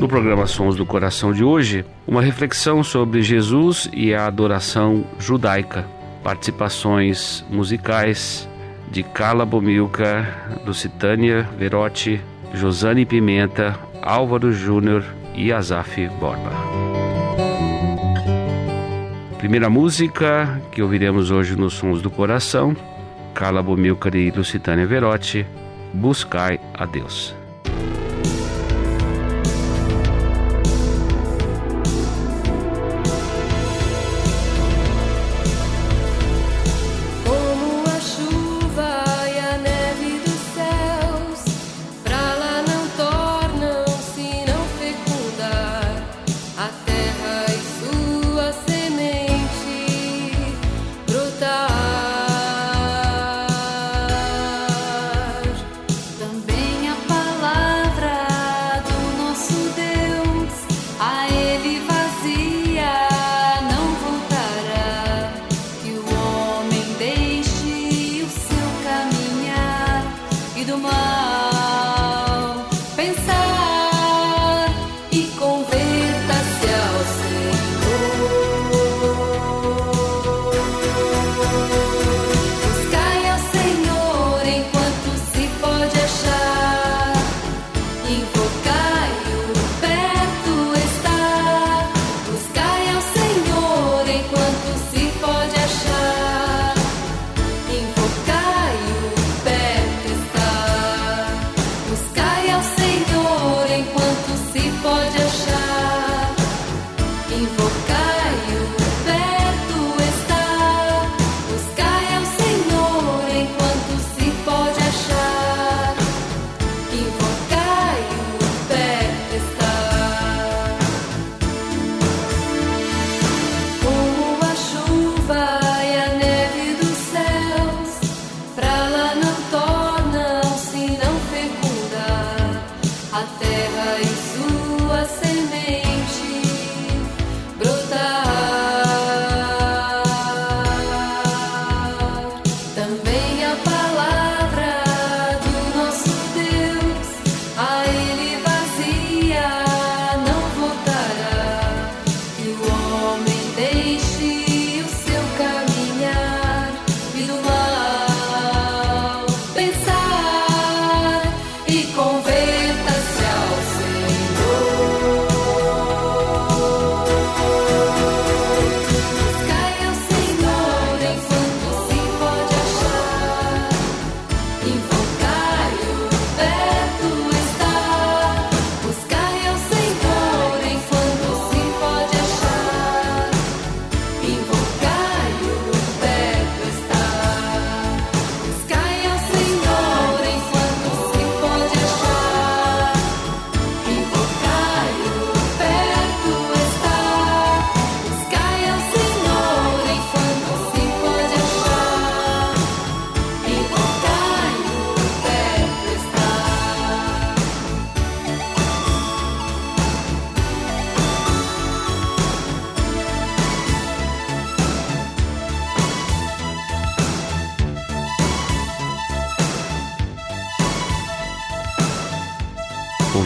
No programa Sons do Coração de hoje, uma reflexão sobre Jesus e a adoração judaica. Participações musicais de Carla Bomilca, Lucitânia Verotti, Josane Pimenta, Álvaro Júnior e Azaf Borba. Primeira música que ouviremos hoje nos Sons do Coração, Carla Bomilcar e Lucitânia Verotti, Buscai a Deus.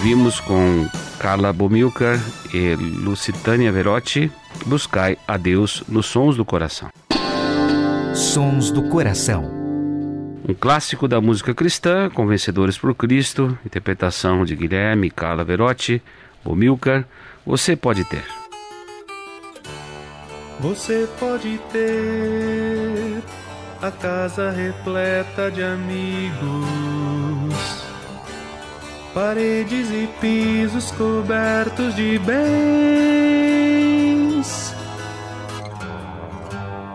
Ouvimos com Carla Bomilcar e Lucitânia Verotti, Buscai a Deus nos Sons do Coração. Sons do Coração. Um clássico da música cristã, Convencedores por Cristo, interpretação de Guilherme Carla Verotti, Bomilcar, você pode ter. Você pode ter a casa repleta de amigos paredes e pisos cobertos de bens.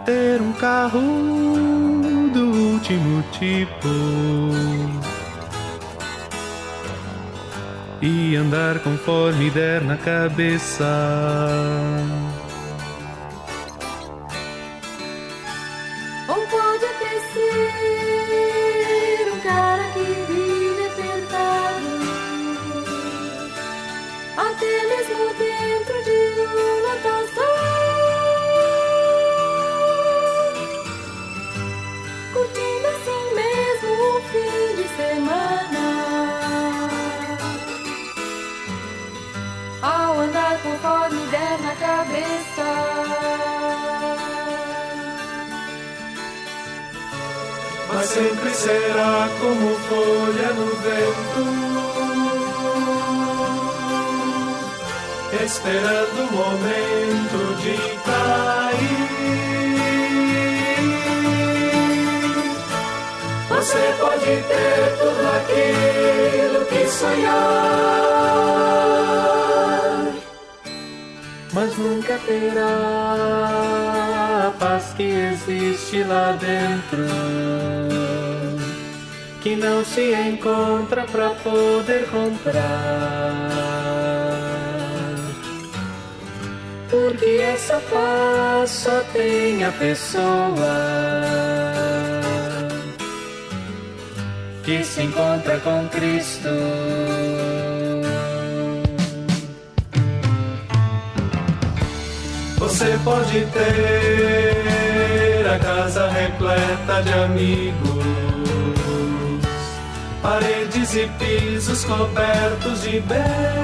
Ter um carro do último tipo e andar conforme der na cabeça. Mas sempre será como folha no vento, esperando o momento de cair. Você pode ter tudo aquilo que sonhar, mas nunca terá paz que existe lá dentro, que não se encontra para poder comprar. Porque essa paz só tem a pessoa que se encontra com Cristo. Você pode ter a casa repleta de amigos, paredes e pisos cobertos de bens,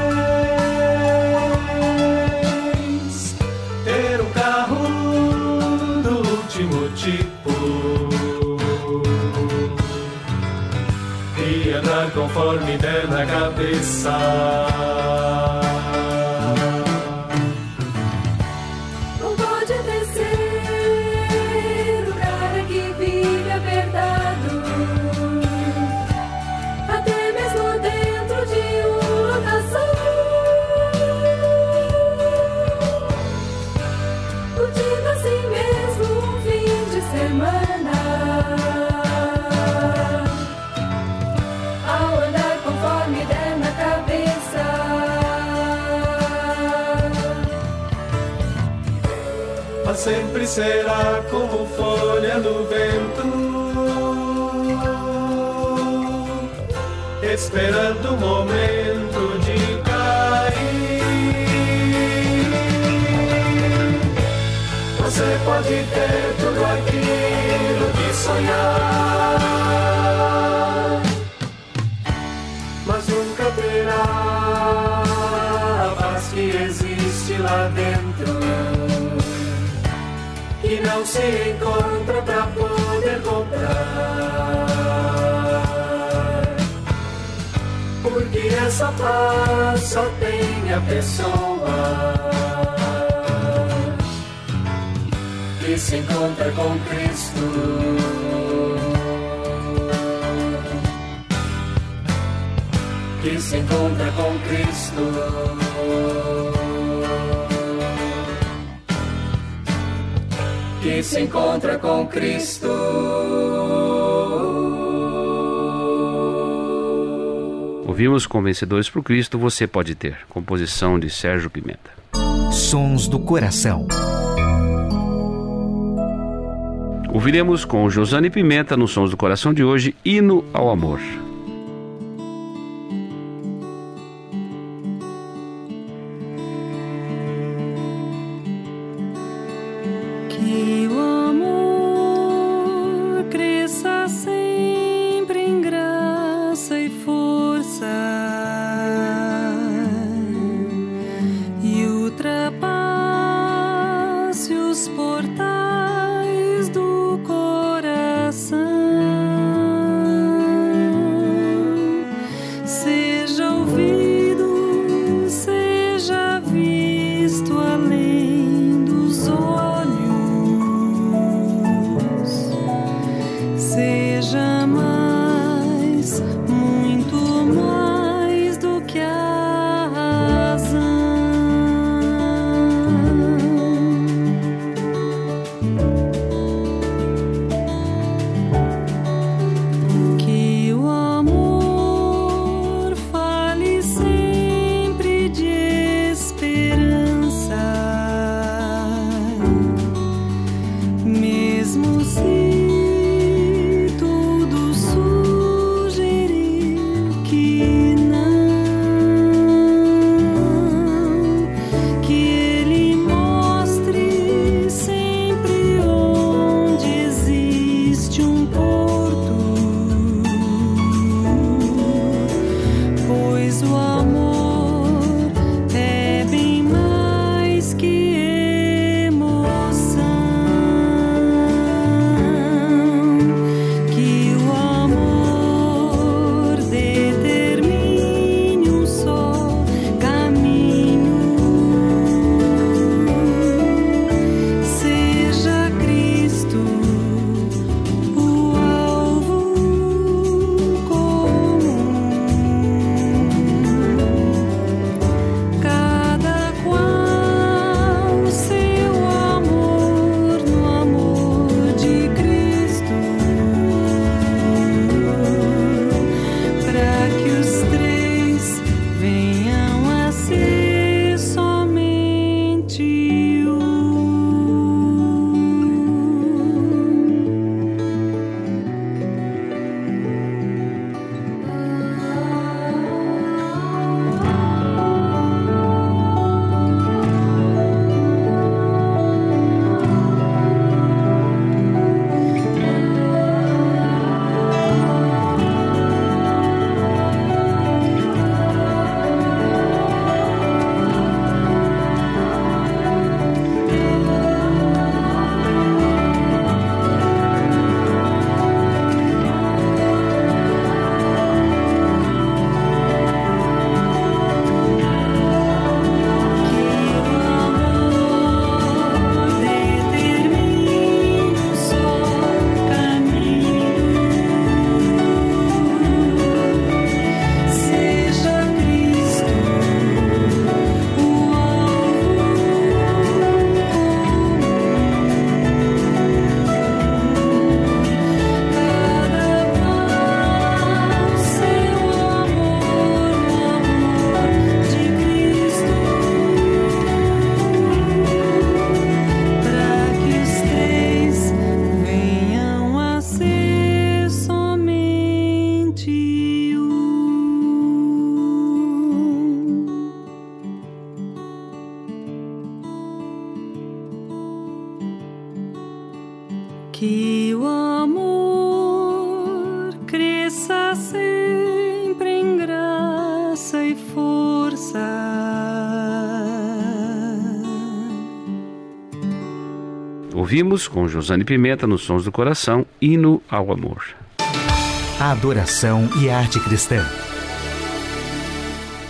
conforme der na cabeça. Será como folha no vento, esperando o momento de cair. Você pode ter tudo aquilo que sonhar, mas nunca terá a paz que existe lá dentro não se encontra para poder comprar. Porque essa paz só tem a pessoa que se encontra com Cristo. Que se encontra com Cristo. Que se encontra com Cristo. Ouvimos Convencedores por Cristo, você pode ter. Composição de Sérgio Pimenta. Sons do Coração. Ouviremos com Josane Pimenta nos Sons do Coração de hoje, Hino ao Amor. os portais. Que o amor cresça sempre em graça e força. Ouvimos com Josane Pimenta nos Sons do Coração, Hino ao Amor. A adoração e a arte cristã.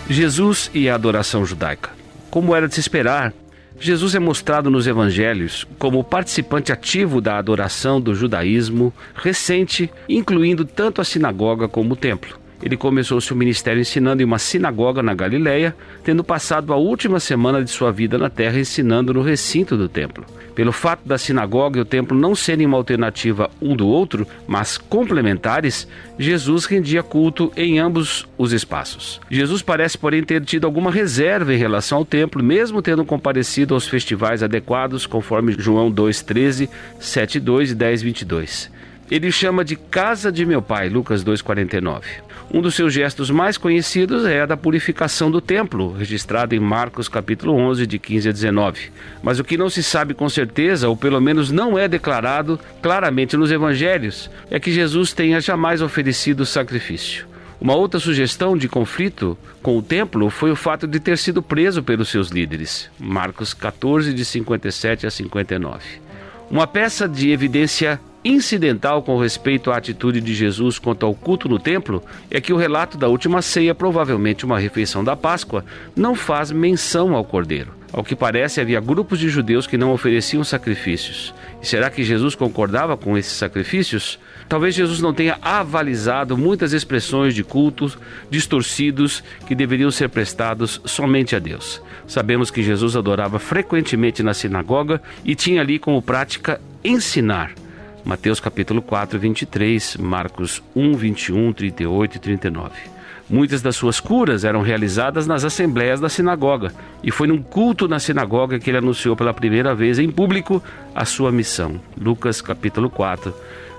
Jesus e a adoração judaica. Como era de se esperar, Jesus é mostrado nos evangelhos como participante ativo da adoração do judaísmo recente, incluindo tanto a sinagoga como o templo. Ele começou seu ministério ensinando em uma sinagoga na Galiléia, tendo passado a última semana de sua vida na terra ensinando no recinto do templo. Pelo fato da sinagoga e o templo não serem uma alternativa um do outro, mas complementares, Jesus rendia culto em ambos os espaços. Jesus parece, porém, ter tido alguma reserva em relação ao templo, mesmo tendo comparecido aos festivais adequados, conforme João 2,13, 7,2 e 10,22. Ele chama de casa de meu pai, Lucas 2,49. Um dos seus gestos mais conhecidos é a da purificação do templo, registrado em Marcos capítulo 11, de 15 a 19. Mas o que não se sabe com certeza, ou pelo menos não é declarado claramente nos evangelhos, é que Jesus tenha jamais oferecido sacrifício. Uma outra sugestão de conflito com o templo foi o fato de ter sido preso pelos seus líderes. Marcos 14, de 57 a 59. Uma peça de evidência incidental com respeito à atitude de Jesus quanto ao culto no templo é que o relato da última ceia, provavelmente uma refeição da Páscoa, não faz menção ao cordeiro. Ao que parece, havia grupos de judeus que não ofereciam sacrifícios. E será que Jesus concordava com esses sacrifícios? Talvez Jesus não tenha avalizado muitas expressões de cultos distorcidos que deveriam ser prestados somente a Deus. Sabemos que Jesus adorava frequentemente na sinagoga e tinha ali como prática ensinar Mateus capítulo 4, 23, Marcos 1, 21, 38 e 39. Muitas das suas curas eram realizadas nas assembleias da sinagoga, e foi num culto na sinagoga que ele anunciou pela primeira vez em público a sua missão. Lucas capítulo 4,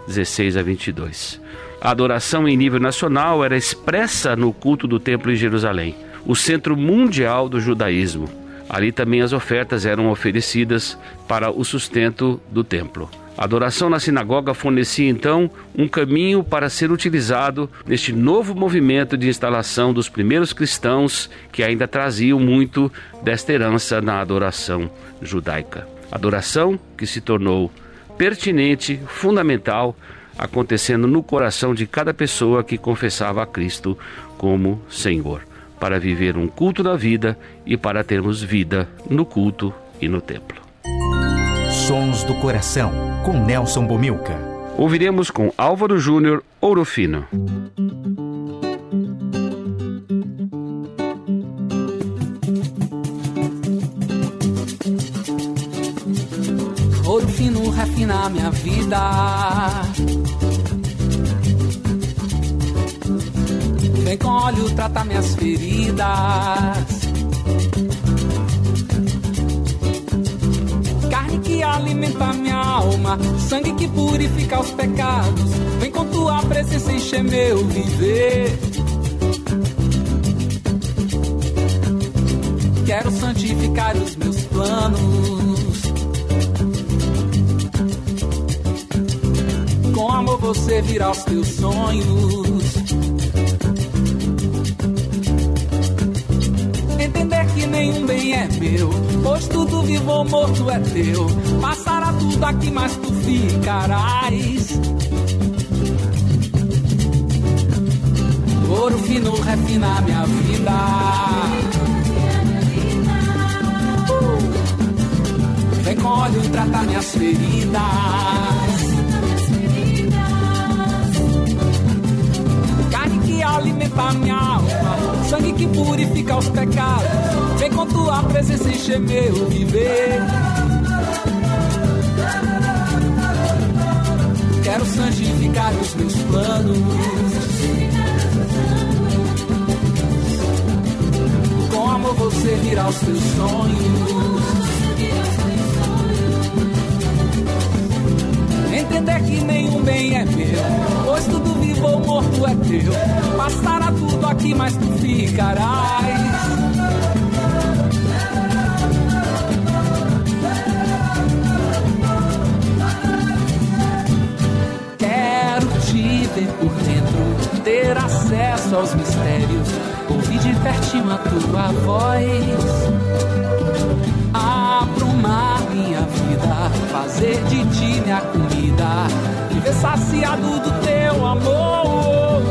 16 a 22. A adoração em nível nacional era expressa no culto do templo em Jerusalém, o centro mundial do judaísmo. Ali também as ofertas eram oferecidas para o sustento do templo. A adoração na sinagoga fornecia então um caminho para ser utilizado neste novo movimento de instalação dos primeiros cristãos que ainda traziam muito desta herança na adoração judaica. Adoração que se tornou pertinente, fundamental, acontecendo no coração de cada pessoa que confessava a Cristo como Senhor, para viver um culto na vida e para termos vida no culto e no templo. Sons do Coração, com Nelson Bomilca. Ouviremos com Álvaro Júnior Ouro Fino. Ouro fino refina minha vida. Com óleo tratar minhas feridas. que alimenta minha alma, sangue que purifica os pecados. Vem com tua presença encher meu viver. Quero santificar os meus planos. Com amor você virá os teus sonhos. É meu. Pois tudo vivo ou morto é teu. Passará tudo aqui, mas tu ficarás. Ouro fino refina minha vida. Vem com óleo tratar minhas feridas. Alimenta minha alma, sangue que purifica os pecados. Vem com tua presença encher meu viver. Quero santificar os meus planos. Com amor você virá os teus sonhos. porque até que nenhum bem é meu. Pois tudo vivo ou morto é teu. Passará tudo aqui, mas tu ficarás. Quero te ver por dentro, ter acesso aos mistérios. Ouvir de pertinho a tua voz. Vida, fazer de ti minha comida, viver saciado do teu amor.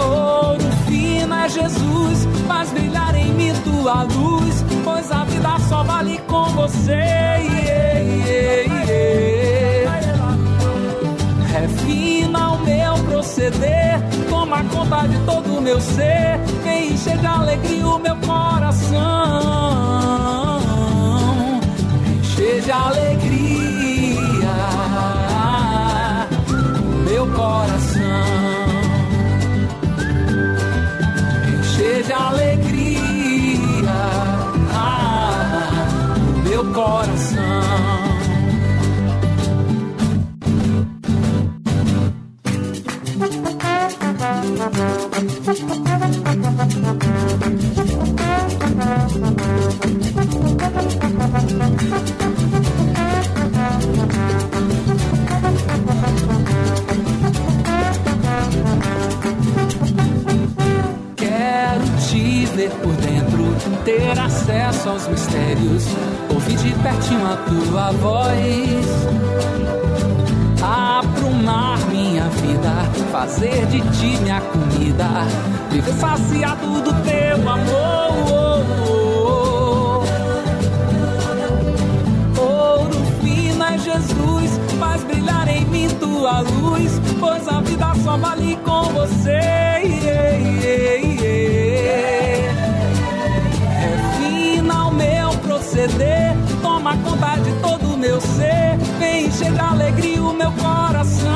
Ouro fino é Jesus, faz brilhar em mim tua luz, pois a vida só vale com você. Refina o meu proceder, toma conta de todo o meu ser, vem encher de alegria o meu coração. De alegria meu coração. Encher de alegria meu coração. Jesus, faz brilhar em mim tua luz, pois a vida só vale com você. Refina o meu proceder, toma conta de todo o meu ser, vem encher de alegria o meu coração.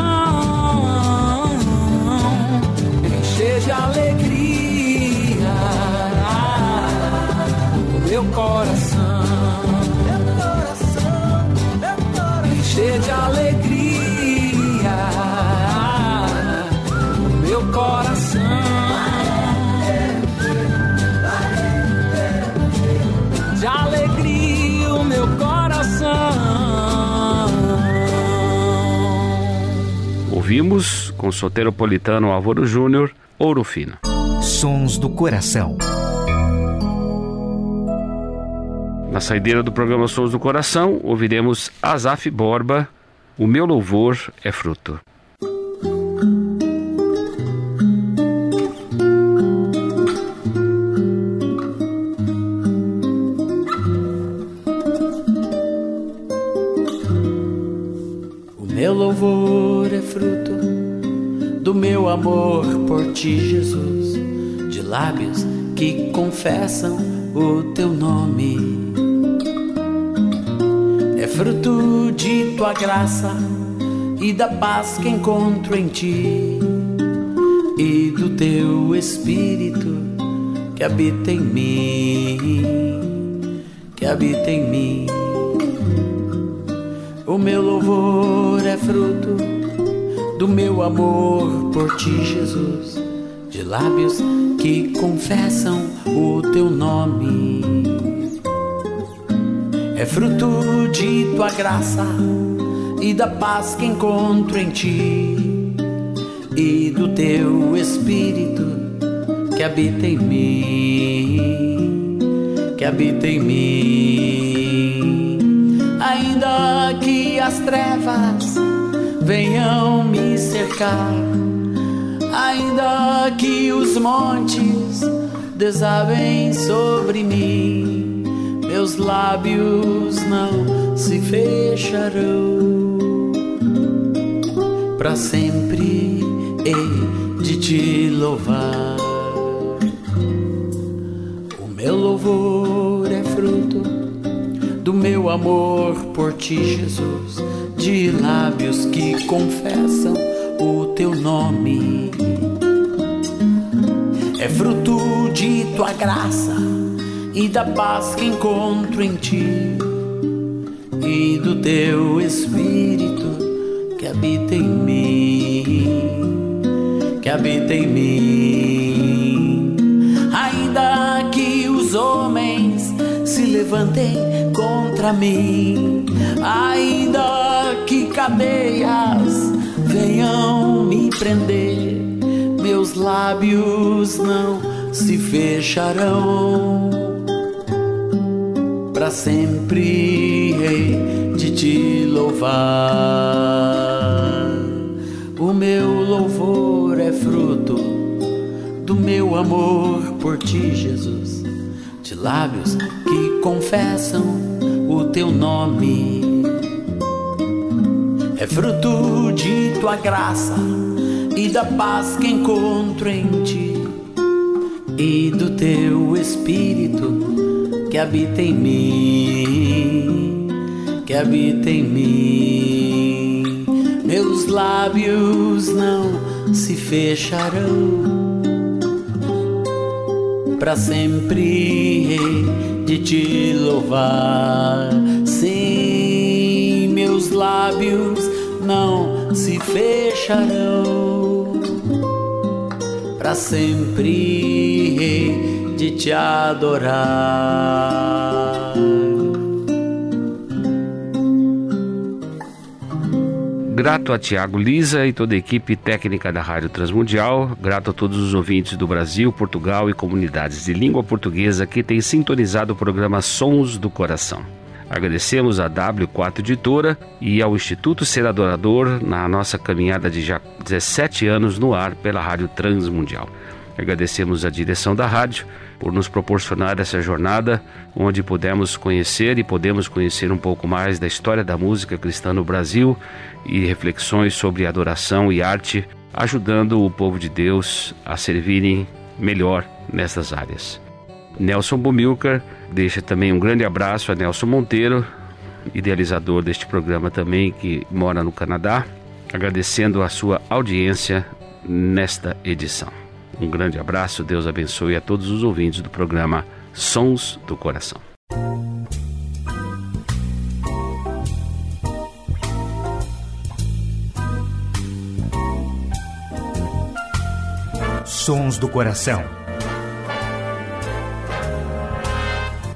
Encher de alegria o meu coração. Coração. De alegria o meu coração. Ouvimos com o soteropolitano Álvaro Júnior, Ouro Fino. Sons do Coração. Na saideira do programa Sons do Coração, ouviremos Azaf Borba, O Meu Louvor é Fruto. Amor por ti, Jesus, de lábios que confessam o teu nome. É fruto de tua graça e da paz que encontro em ti e do teu espírito que habita em mim, que habita em mim. O meu louvor é fruto do meu amor por ti, Jesus, de lábios que confessam o teu nome. É fruto de tua graça e da paz que encontro em ti e do teu espírito que habita em mim, que habita em mim. Ainda que as trevas venham me cercar, ainda que os montes desabem sobre mim, meus lábios não se fecharão. Para sempre hei de te louvar. O meu louvor é fruto do meu amor por ti, Jesus, de lábios que confessam o teu nome. É fruto de tua graça e da paz que encontro em ti e do teu espírito que habita em mim, que habita em mim. Ainda que os homens se levantem contra mim, ainda cadeias venham me prender, meus lábios não se fecharão. Para sempre hei de te louvar. O meu louvor é fruto do meu amor por ti, Jesus, de lábios que confessam o teu nome é fruto de tua graça e da paz que encontro em ti e do teu espírito que habita em mim, que habita em mim. Meus lábios não se fecharão. Para sempre de te louvar, sim, meus lábios não se fecharão para sempre de te adorar. Grato a Tiago Lisa e toda a equipe técnica da Rádio Transmundial, grato a todos os ouvintes do Brasil, Portugal e comunidades de língua portuguesa que têm sintonizado o programa Sons do Coração. Agradecemos à W4 Editora e ao Instituto Ser Adorador na nossa caminhada de já 17 anos no ar pela Rádio Transmundial. Agradecemos à direção da rádio por nos proporcionar essa jornada onde pudemos conhecer e podemos conhecer um pouco mais da história da música cristã no Brasil e reflexões sobre adoração e arte, ajudando o povo de Deus a servirem melhor nessas áreas. Nelson Bumilcar deixa também um grande abraço a Nelson Monteiro, idealizador deste programa também, que mora no Canadá, agradecendo a sua audiência nesta edição. Um grande abraço, Deus abençoe a todos os ouvintes do programa Sons do Coração. Sons do Coração